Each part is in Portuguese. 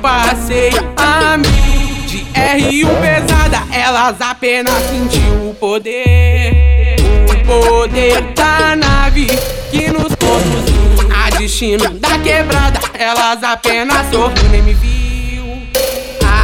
passei a mim. De R1 pesada, elas apenas sentiu o poder. O poder da nave que nos conduz a destino da quebrada. Elas apenas sorriu, nem me viu.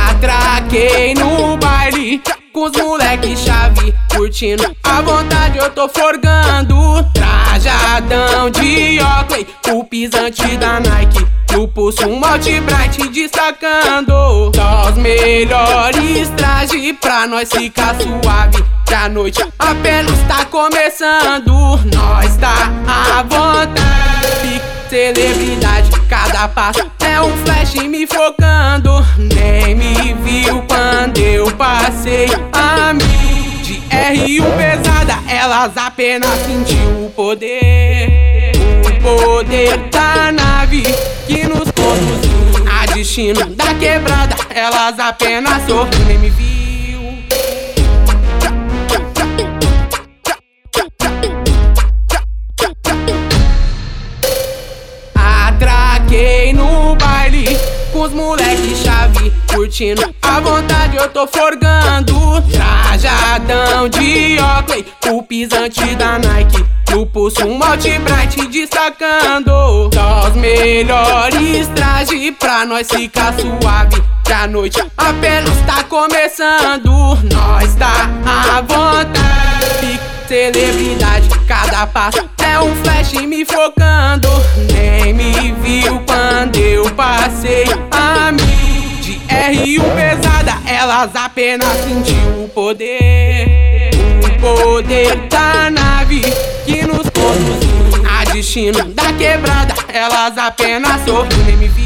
Atraquei no baile com os moleque chave curtindo a vontade eu tô forgando trajadão de óculos o pisante da Nike no pulso um malte bright destacando. Só os melhores trajes pra nós ficar suave. Que a noite apenas tá começando. Nós tá à vontade. Celebridade, cada passo é um flash me focando. Nem me viu quando eu passei a mim De R1 pesada, elas apenas sentiu o poder. O poder da nave. que nos conduz a destino. Da quebrada Elas apenas sorriu, nem me viu. Atraquei no baile com os moleque chave curtindo. A vontade eu tô forgando trajadão de óculos o pisante da Nike. No pulso um malte bright destacando Só os melhores pra nós ficar suave Que a noite apenas tá começando. Nós tá à vontade. Celebridade, cada passo é um flash me focando. Nem me viu quando eu passei a mim De R1 pesada, elas apenas sentiu o poder. O poder da nave que nos conduz. A destino da quebrada Elas apenas sorriu, nem me viu